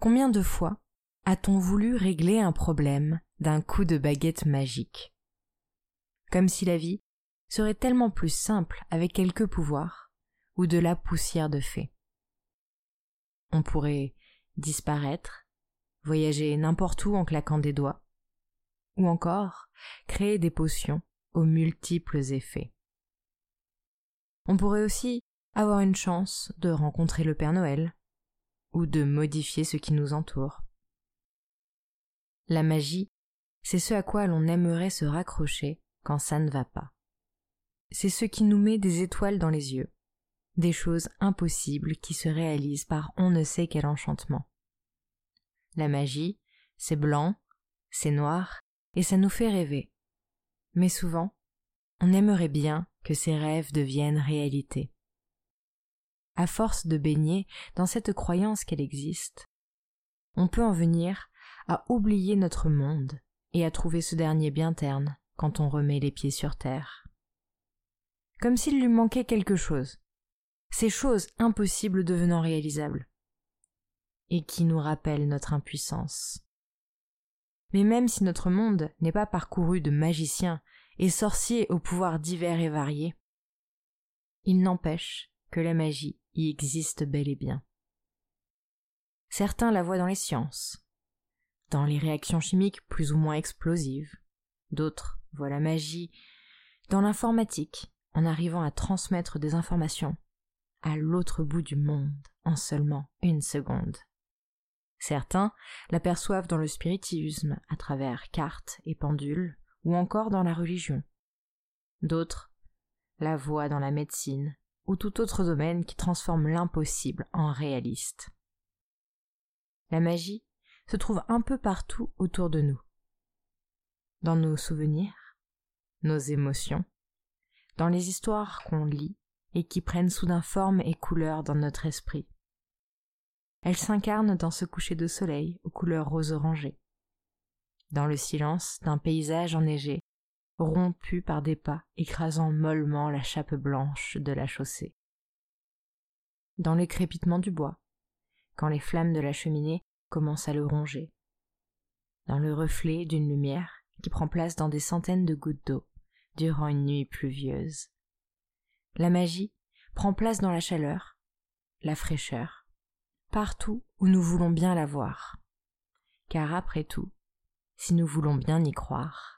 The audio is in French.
Combien de fois a-t-on voulu régler un problème d'un coup de baguette magique? Comme si la vie serait tellement plus simple avec quelques pouvoirs ou de la poussière de fée. On pourrait disparaître, voyager n'importe où en claquant des doigts, ou encore créer des potions aux multiples effets. On pourrait aussi avoir une chance de rencontrer le Père Noël, ou de modifier ce qui nous entoure. La magie, c'est ce à quoi l'on aimerait se raccrocher quand ça ne va pas. C'est ce qui nous met des étoiles dans les yeux, des choses impossibles qui se réalisent par on ne sait quel enchantement. La magie, c'est blanc, c'est noir, et ça nous fait rêver. Mais souvent, on aimerait bien que ces rêves deviennent réalité à force de baigner dans cette croyance qu'elle existe, on peut en venir à oublier notre monde et à trouver ce dernier bien terne quand on remet les pieds sur terre. Comme s'il lui manquait quelque chose, ces choses impossibles devenant réalisables, et qui nous rappellent notre impuissance. Mais même si notre monde n'est pas parcouru de magiciens et sorciers aux pouvoirs divers et variés, il n'empêche que la magie y existe bel et bien. Certains la voient dans les sciences, dans les réactions chimiques plus ou moins explosives, d'autres voient la magie dans l'informatique, en arrivant à transmettre des informations à l'autre bout du monde en seulement une seconde. Certains l'aperçoivent dans le spiritisme à travers cartes et pendules, ou encore dans la religion. D'autres la voient dans la médecine ou tout autre domaine qui transforme l'impossible en réaliste. La magie se trouve un peu partout autour de nous. Dans nos souvenirs, nos émotions, dans les histoires qu'on lit et qui prennent soudain forme et couleur dans notre esprit. Elle s'incarne dans ce coucher de soleil aux couleurs rose orangées, dans le silence d'un paysage enneigé rompu par des pas écrasant mollement la chape blanche de la chaussée. Dans le crépitement du bois, quand les flammes de la cheminée commencent à le ronger. Dans le reflet d'une lumière qui prend place dans des centaines de gouttes d'eau durant une nuit pluvieuse. La magie prend place dans la chaleur, la fraîcheur, partout où nous voulons bien la voir. Car après tout, si nous voulons bien y croire,